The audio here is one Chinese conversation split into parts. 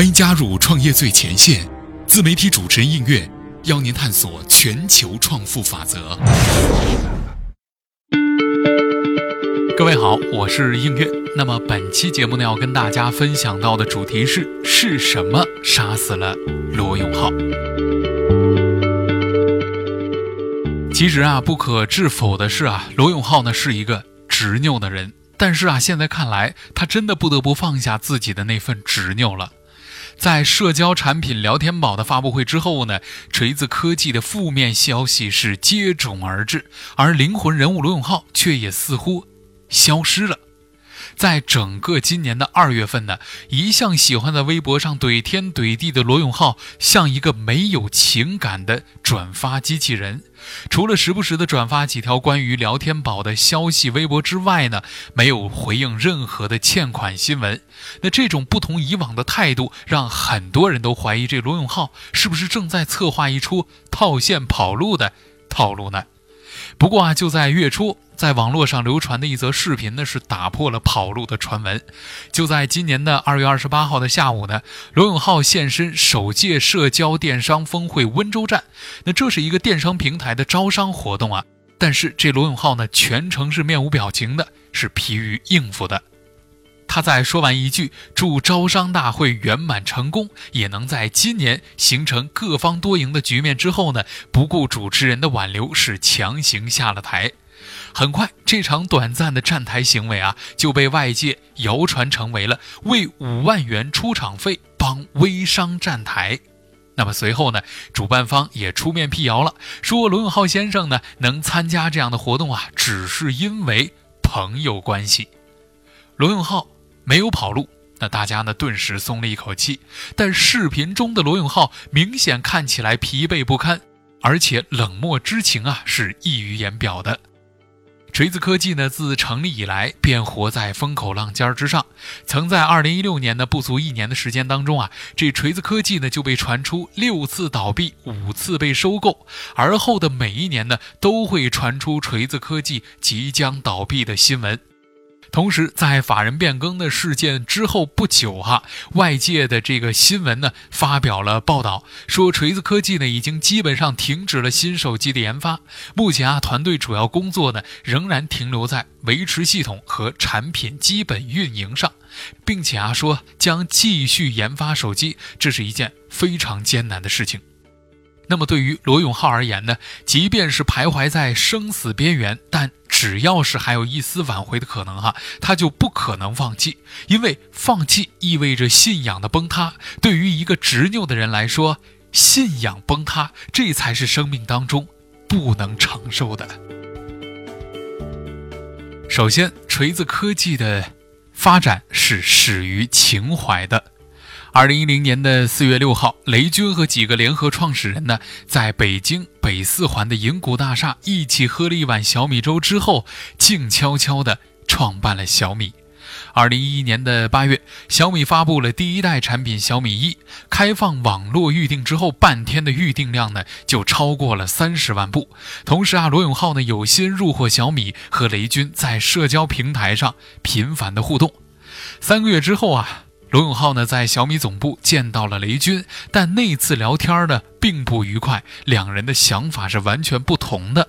欢迎加入创业最前线，自媒体主持人应月邀您探索全球创富法则。各位好，我是应月。那么本期节目呢，要跟大家分享到的主题是：是什么杀死了罗永浩？其实啊，不可置否的是啊，罗永浩呢是一个执拗的人。但是啊，现在看来，他真的不得不放下自己的那份执拗了。在社交产品聊天宝的发布会之后呢，锤子科技的负面消息是接踵而至，而灵魂人物罗永浩却也似乎消失了。在整个今年的二月份呢，一向喜欢在微博上怼天怼地的罗永浩，像一个没有情感的转发机器人。除了时不时的转发几条关于聊天宝的消息微博之外呢，没有回应任何的欠款新闻。那这种不同以往的态度，让很多人都怀疑这罗永浩是不是正在策划一出套现跑路的套路呢？不过啊，就在月初。在网络上流传的一则视频呢，是打破了跑路的传闻。就在今年的二月二十八号的下午呢，罗永浩现身首届社交电商峰会温州站。那这是一个电商平台的招商活动啊，但是这罗永浩呢，全程是面无表情的，是疲于应付的。他在说完一句“祝招商大会圆满成功，也能在今年形成各方多赢的局面”之后呢，不顾主持人的挽留，是强行下了台。很快，这场短暂的站台行为啊，就被外界谣传成为了为五万元出场费帮微商站台。那么随后呢，主办方也出面辟谣了，说罗永浩先生呢能参加这样的活动啊，只是因为朋友关系。罗永浩没有跑路，那大家呢顿时松了一口气。但视频中的罗永浩明显看起来疲惫不堪，而且冷漠之情啊是溢于言表的。锤子科技呢，自成立以来便活在风口浪尖之上。曾在2016年的不足一年的时间当中啊，这锤子科技呢就被传出六次倒闭、五次被收购，而后的每一年呢都会传出锤子科技即将倒闭的新闻。同时，在法人变更的事件之后不久，哈，外界的这个新闻呢，发表了报道，说锤子科技呢已经基本上停止了新手机的研发，目前啊，团队主要工作呢仍然停留在维持系统和产品基本运营上，并且啊说将继续研发手机，这是一件非常艰难的事情。那么对于罗永浩而言呢，即便是徘徊在生死边缘，但只要是还有一丝挽回的可能哈，他就不可能放弃，因为放弃意味着信仰的崩塌。对于一个执拗的人来说，信仰崩塌，这才是生命当中不能承受的。首先，锤子科技的发展是始于情怀的。二零一零年的四月六号，雷军和几个联合创始人呢，在北京北四环的银谷大厦一起喝了一碗小米粥之后，静悄悄地创办了小米。二零一一年的八月，小米发布了第一代产品小米一，开放网络预订之后，半天的预订量呢就超过了三十万部。同时啊，罗永浩呢有心入伙小米，和雷军在社交平台上频繁的互动。三个月之后啊。罗永浩呢，在小米总部见到了雷军，但那次聊天呢，并不愉快，两人的想法是完全不同的。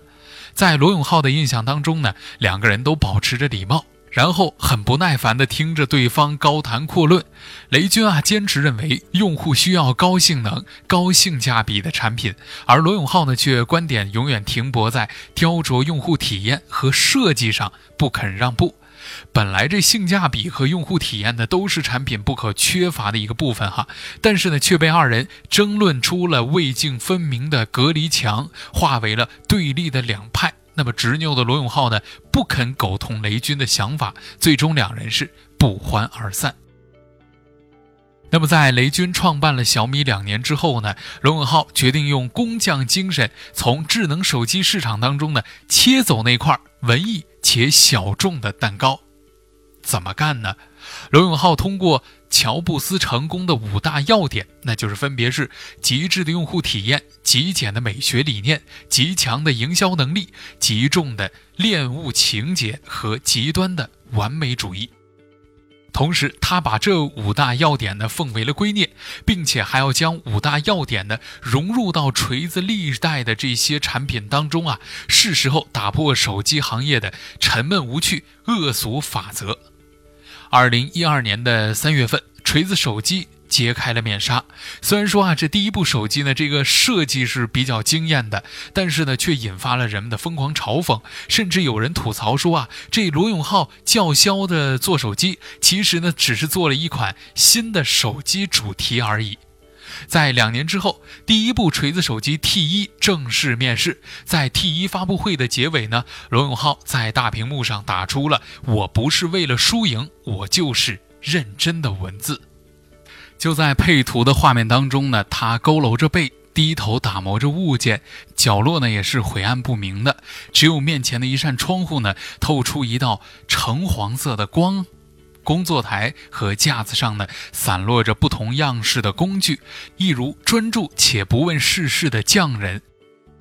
在罗永浩的印象当中呢，两个人都保持着礼貌，然后很不耐烦地听着对方高谈阔论。雷军啊，坚持认为用户需要高性能、高性价比的产品，而罗永浩呢，却观点永远停泊在雕琢用户体验和设计上，不肯让步。本来这性价比和用户体验呢，都是产品不可缺乏的一个部分哈，但是呢，却被二人争论出了未竟分明的隔离墙，化为了对立的两派。那么执拗的罗永浩呢，不肯苟同雷军的想法，最终两人是不欢而散。那么在雷军创办了小米两年之后呢，罗永浩决定用工匠精神，从智能手机市场当中呢，切走那块文艺。且小众的蛋糕，怎么干呢？罗永浩通过乔布斯成功的五大要点，那就是分别是极致的用户体验、极简的美学理念、极强的营销能力、极重的恋物情节和极端的完美主义。同时，他把这五大要点呢奉为了圭臬，并且还要将五大要点呢融入到锤子历代的这些产品当中啊，是时候打破手机行业的沉闷无趣、恶俗法则。二零一二年的三月份，锤子手机。揭开了面纱。虽然说啊，这第一部手机呢，这个设计是比较惊艳的，但是呢，却引发了人们的疯狂嘲讽，甚至有人吐槽说啊，这罗永浩叫嚣的做手机，其实呢，只是做了一款新的手机主题而已。在两年之后，第一部锤子手机 T 一正式面世。在 T 一发布会的结尾呢，罗永浩在大屏幕上打出了“我不是为了输赢，我就是认真”的文字。就在配图的画面当中呢，他佝偻着背，低头打磨着物件，角落呢也是晦暗不明的，只有面前的一扇窗户呢透出一道橙黄色的光。工作台和架子上呢散落着不同样式的工具，一如专注且不问世事的匠人。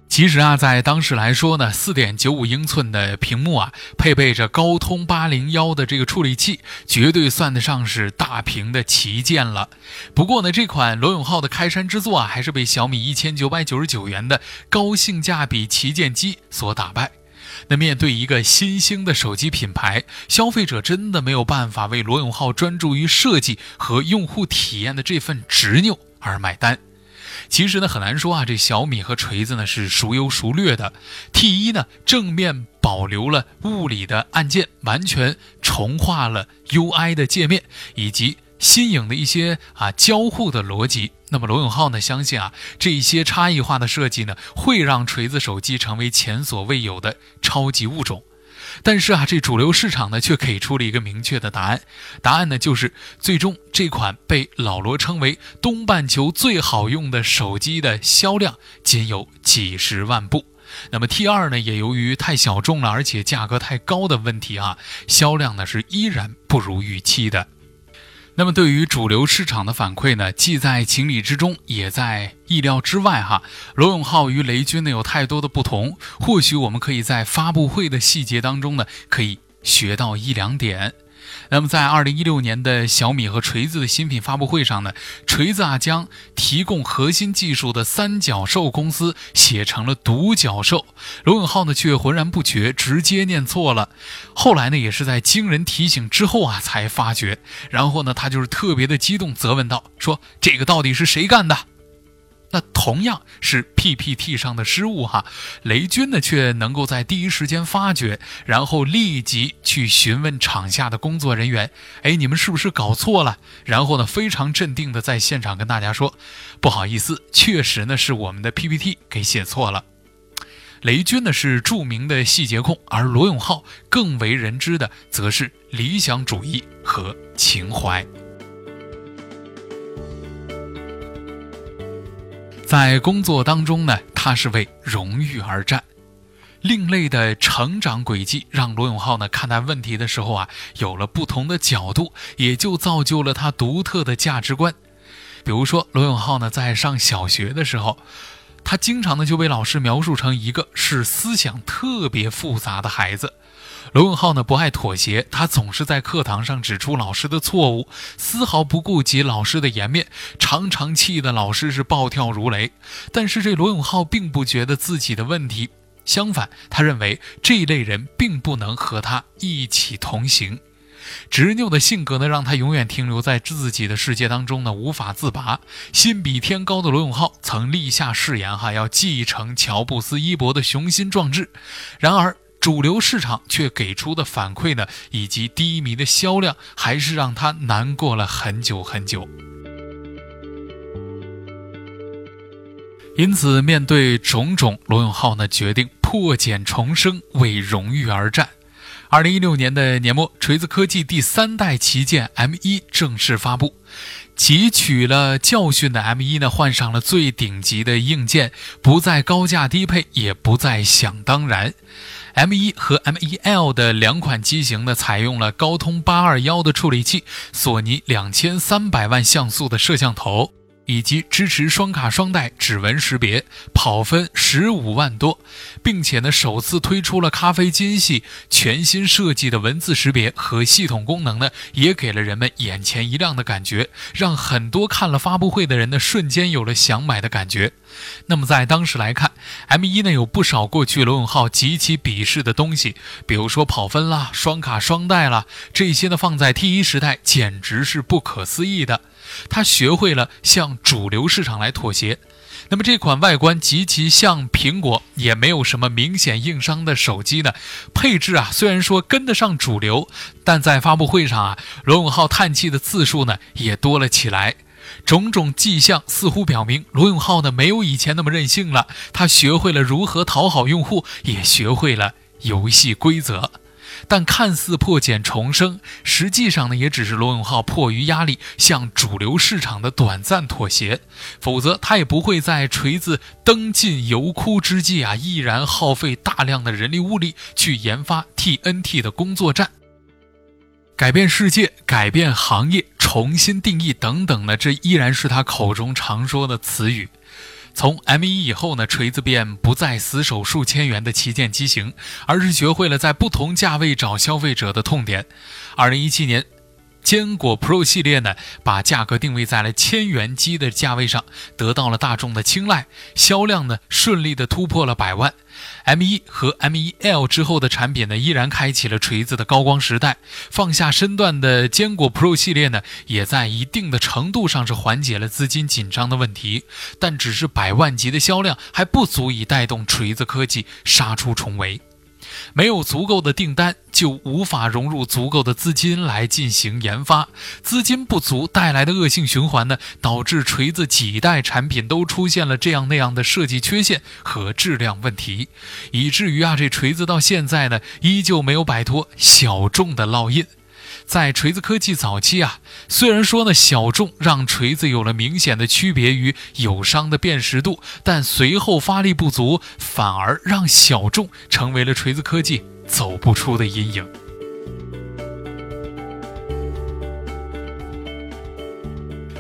其实啊，在当时来说呢，四点九五英寸的屏幕啊，配备着高通八零幺的这个处理器，绝对算得上是大屏的旗舰了。不过呢，这款罗永浩的开山之作啊，还是被小米一千九百九十九元的高性价比旗舰机所打败。那面对一个新兴的手机品牌，消费者真的没有办法为罗永浩专注于设计和用户体验的这份执拗而买单。其实呢，很难说啊，这小米和锤子呢是孰优孰劣的。T 一呢正面保留了物理的按键，完全重画了 UI 的界面，以及新颖的一些啊交互的逻辑。那么罗永浩呢相信啊，这一些差异化的设计呢会让锤子手机成为前所未有的超级物种。但是啊，这主流市场呢却给出了一个明确的答案，答案呢就是最终这款被老罗称为东半球最好用的手机的销量仅有几十万部。那么 T 二呢，也由于太小众了，而且价格太高的问题啊，销量呢是依然不如预期的。那么，对于主流市场的反馈呢，既在情理之中，也在意料之外。哈，罗永浩与雷军呢有太多的不同，或许我们可以在发布会的细节当中呢，可以学到一两点。那么，在二零一六年的小米和锤子的新品发布会上呢，锤子啊将提供核心技术的三角兽公司写成了独角兽，罗永浩呢却浑然不觉，直接念错了。后来呢，也是在惊人提醒之后啊才发觉，然后呢，他就是特别的激动，责问道：“说这个到底是谁干的？”那同样是 PPT 上的失误哈，雷军呢却能够在第一时间发觉，然后立即去询问场下的工作人员，哎，你们是不是搞错了？然后呢，非常镇定的在现场跟大家说，不好意思，确实呢是我们的 PPT 给写错了。雷军呢是著名的细节控，而罗永浩更为人知的则是理想主义和情怀。在工作当中呢，他是为荣誉而战。另类的成长轨迹让罗永浩呢看待问题的时候啊有了不同的角度，也就造就了他独特的价值观。比如说，罗永浩呢在上小学的时候，他经常呢就被老师描述成一个是思想特别复杂的孩子。罗永浩呢不爱妥协，他总是在课堂上指出老师的错误，丝毫不顾及老师的颜面，常常气得老师是暴跳如雷。但是这罗永浩并不觉得自己的问题，相反，他认为这一类人并不能和他一起同行。执拗的性格呢，让他永远停留在自己的世界当中呢，无法自拔。心比天高的罗永浩曾立下誓言，哈，要继承乔布斯衣钵的雄心壮志。然而。主流市场却给出的反馈呢，以及低迷的销量，还是让他难过了很久很久。因此，面对种种，罗永浩呢决定破茧重生，为荣誉而战。二零一六年的年末，锤子科技第三代旗舰 M 一正式发布，汲取了教训的 M 一呢换上了最顶级的硬件，不再高价低配，也不再想当然。M1 和 M1L 的两款机型呢，采用了高通八二幺的处理器，索尼两千三百万像素的摄像头，以及支持双卡双待指纹识别，跑分十五万多，并且呢，首次推出了咖啡金系全新设计的文字识别和系统功能呢，也给了人们眼前一亮的感觉，让很多看了发布会的人呢，瞬间有了想买的感觉。那么在当时来看，M1 呢有不少过去罗永浩极其鄙视的东西，比如说跑分啦、双卡双待啦，这些呢放在 T1 时代简直是不可思议的。他学会了向主流市场来妥协。那么这款外观极其像苹果，也没有什么明显硬伤的手机呢，配置啊虽然说跟得上主流，但在发布会上啊，罗永浩叹气的次数呢也多了起来。种种迹象似乎表明，罗永浩呢没有以前那么任性了。他学会了如何讨好用户，也学会了游戏规则。但看似破茧重生，实际上呢也只是罗永浩迫于压力向主流市场的短暂妥协。否则，他也不会在锤子登进油枯之际啊，毅然耗费大量的人力物力去研发 TNT 的工作站。改变世界，改变行业，重新定义等等呢，这依然是他口中常说的词语。从 M1 以后呢，锤子便不再死守数千元的旗舰机型，而是学会了在不同价位找消费者的痛点。二零一七年。坚果 Pro 系列呢，把价格定位在了千元机的价位上，得到了大众的青睐，销量呢顺利的突破了百万。M1 和 M1L 之后的产品呢，依然开启了锤子的高光时代。放下身段的坚果 Pro 系列呢，也在一定的程度上是缓解了资金紧张的问题，但只是百万级的销量还不足以带动锤子科技杀出重围。没有足够的订单，就无法融入足够的资金来进行研发。资金不足带来的恶性循环呢，导致锤子几代产品都出现了这样那样的设计缺陷和质量问题，以至于啊，这锤子到现在呢，依旧没有摆脱小众的烙印。在锤子科技早期啊，虽然说呢小众让锤子有了明显的区别于友商的辨识度，但随后发力不足，反而让小众成为了锤子科技走不出的阴影。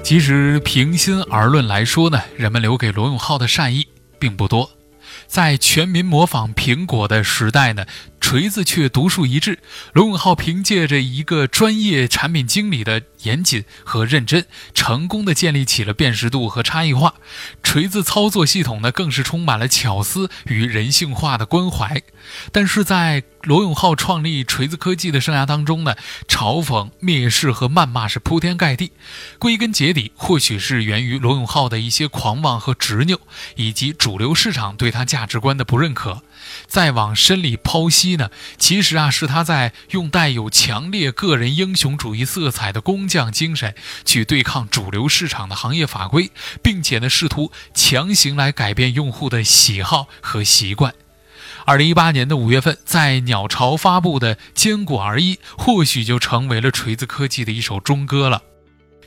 其实平心而论来说呢，人们留给罗永浩的善意并不多，在全民模仿苹果的时代呢。锤子却独树一帜。罗永浩凭借着一个专业产品经理的严谨和认真，成功的建立起了辨识度和差异化。锤子操作系统呢，更是充满了巧思与人性化的关怀。但是在罗永浩创立锤子科技的生涯当中呢，嘲讽、蔑视和谩骂是铺天盖地。归根结底，或许是源于罗永浩的一些狂妄和执拗，以及主流市场对他价值观的不认可。再往深里剖析呢，其实啊，是他在用带有强烈个人英雄主义色彩的工匠精神去对抗主流市场的行业法规，并且呢，试图强行来改变用户的喜好和习惯。二零一八年的五月份，在鸟巢发布的坚果 R1，或许就成为了锤子科技的一首忠歌了。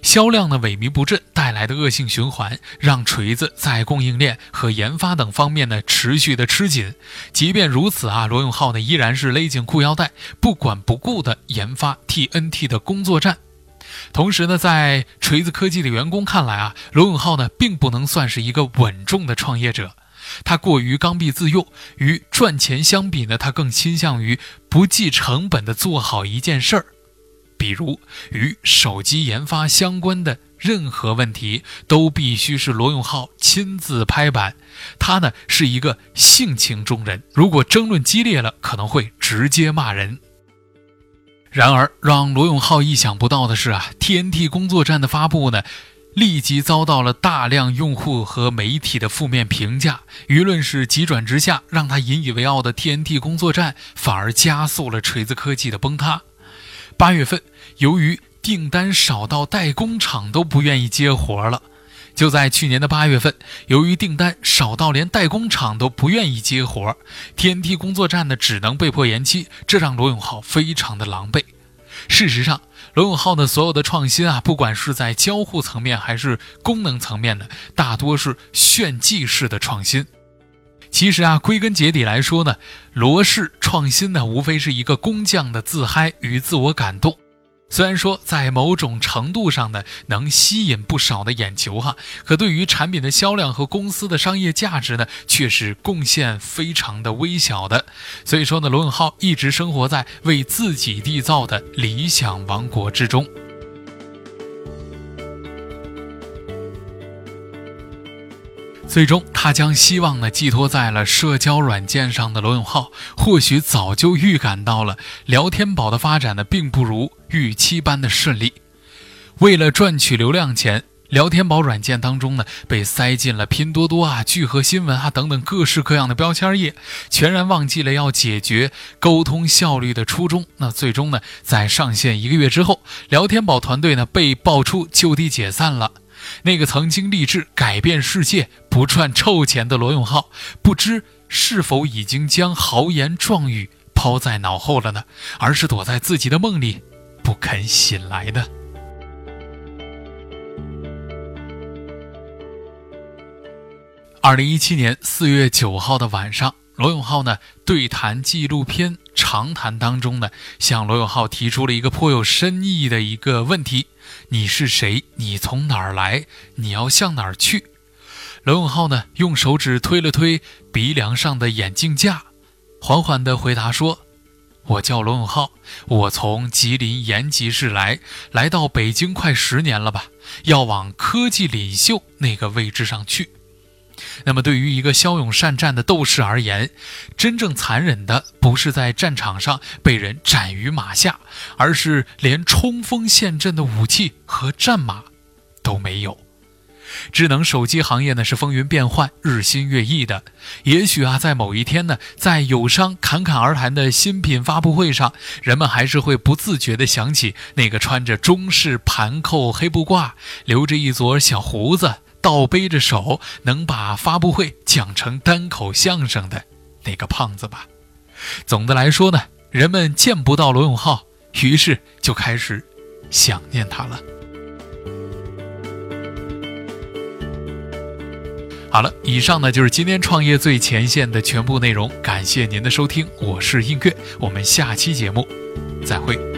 销量呢萎靡不振带来的恶性循环，让锤子在供应链和研发等方面呢持续的吃紧。即便如此啊，罗永浩呢依然是勒紧裤腰带，不管不顾的研发 TNT 的工作站。同时呢，在锤子科技的员工看来啊，罗永浩呢并不能算是一个稳重的创业者，他过于刚愎自用，与赚钱相比呢，他更倾向于不计成本的做好一件事儿。比如与手机研发相关的任何问题，都必须是罗永浩亲自拍板。他呢是一个性情中人，如果争论激烈了，可能会直接骂人。然而，让罗永浩意想不到的是啊，TNT 工作站的发布呢，立即遭到了大量用户和媒体的负面评价，舆论是急转直下，让他引以为傲的 TNT 工作站反而加速了锤子科技的崩塌。八月份，由于订单少到代工厂都不愿意接活了，就在去年的八月份，由于订单少到连代工厂都不愿意接活，TNT 工作站呢只能被迫延期，这让罗永浩非常的狼狈。事实上，罗永浩的所有的创新啊，不管是在交互层面还是功能层面的，大多是炫技式的创新。其实啊，归根结底来说呢，罗氏创新呢，无非是一个工匠的自嗨与自我感动。虽然说在某种程度上呢，能吸引不少的眼球哈，可对于产品的销量和公司的商业价值呢，却是贡献非常的微小的。所以说呢，罗永浩一直生活在为自己缔造的理想王国之中。最终，他将希望呢寄托在了社交软件上的罗永浩，或许早就预感到了聊天宝的发展呢，并不如预期般的顺利。为了赚取流量钱，聊天宝软件当中呢，被塞进了拼多多啊、聚合新闻啊等等各式各样的标签页，全然忘记了要解决沟通效率的初衷。那最终呢，在上线一个月之后，聊天宝团队呢被爆出就地解散了。那个曾经立志改变世界、不赚臭钱的罗永浩，不知是否已经将豪言壮语抛在脑后了呢？而是躲在自己的梦里，不肯醒来的。二零一七年四月九号的晚上，罗永浩呢对谈纪录片《长谈》当中呢，向罗永浩提出了一个颇有深意的一个问题。你是谁？你从哪儿来？你要向哪儿去？罗永浩呢？用手指推了推鼻梁上的眼镜架，缓缓地回答说：“我叫罗永浩，我从吉林延吉市来，来到北京快十年了吧，要往科技领袖那个位置上去。”那么，对于一个骁勇善战的斗士而言，真正残忍的不是在战场上被人斩于马下，而是连冲锋陷阵的武器和战马都没有。智能手机行业呢是风云变幻、日新月异的。也许啊，在某一天呢，在友商侃侃而谈的新品发布会上，人们还是会不自觉地想起那个穿着中式盘扣黑布褂、留着一撮小胡子。倒背着手，能把发布会讲成单口相声的那个胖子吧。总的来说呢，人们见不到罗永浩，于是就开始想念他了。好了，以上呢就是今天创业最前线的全部内容。感谢您的收听，我是映月，我们下期节目再会。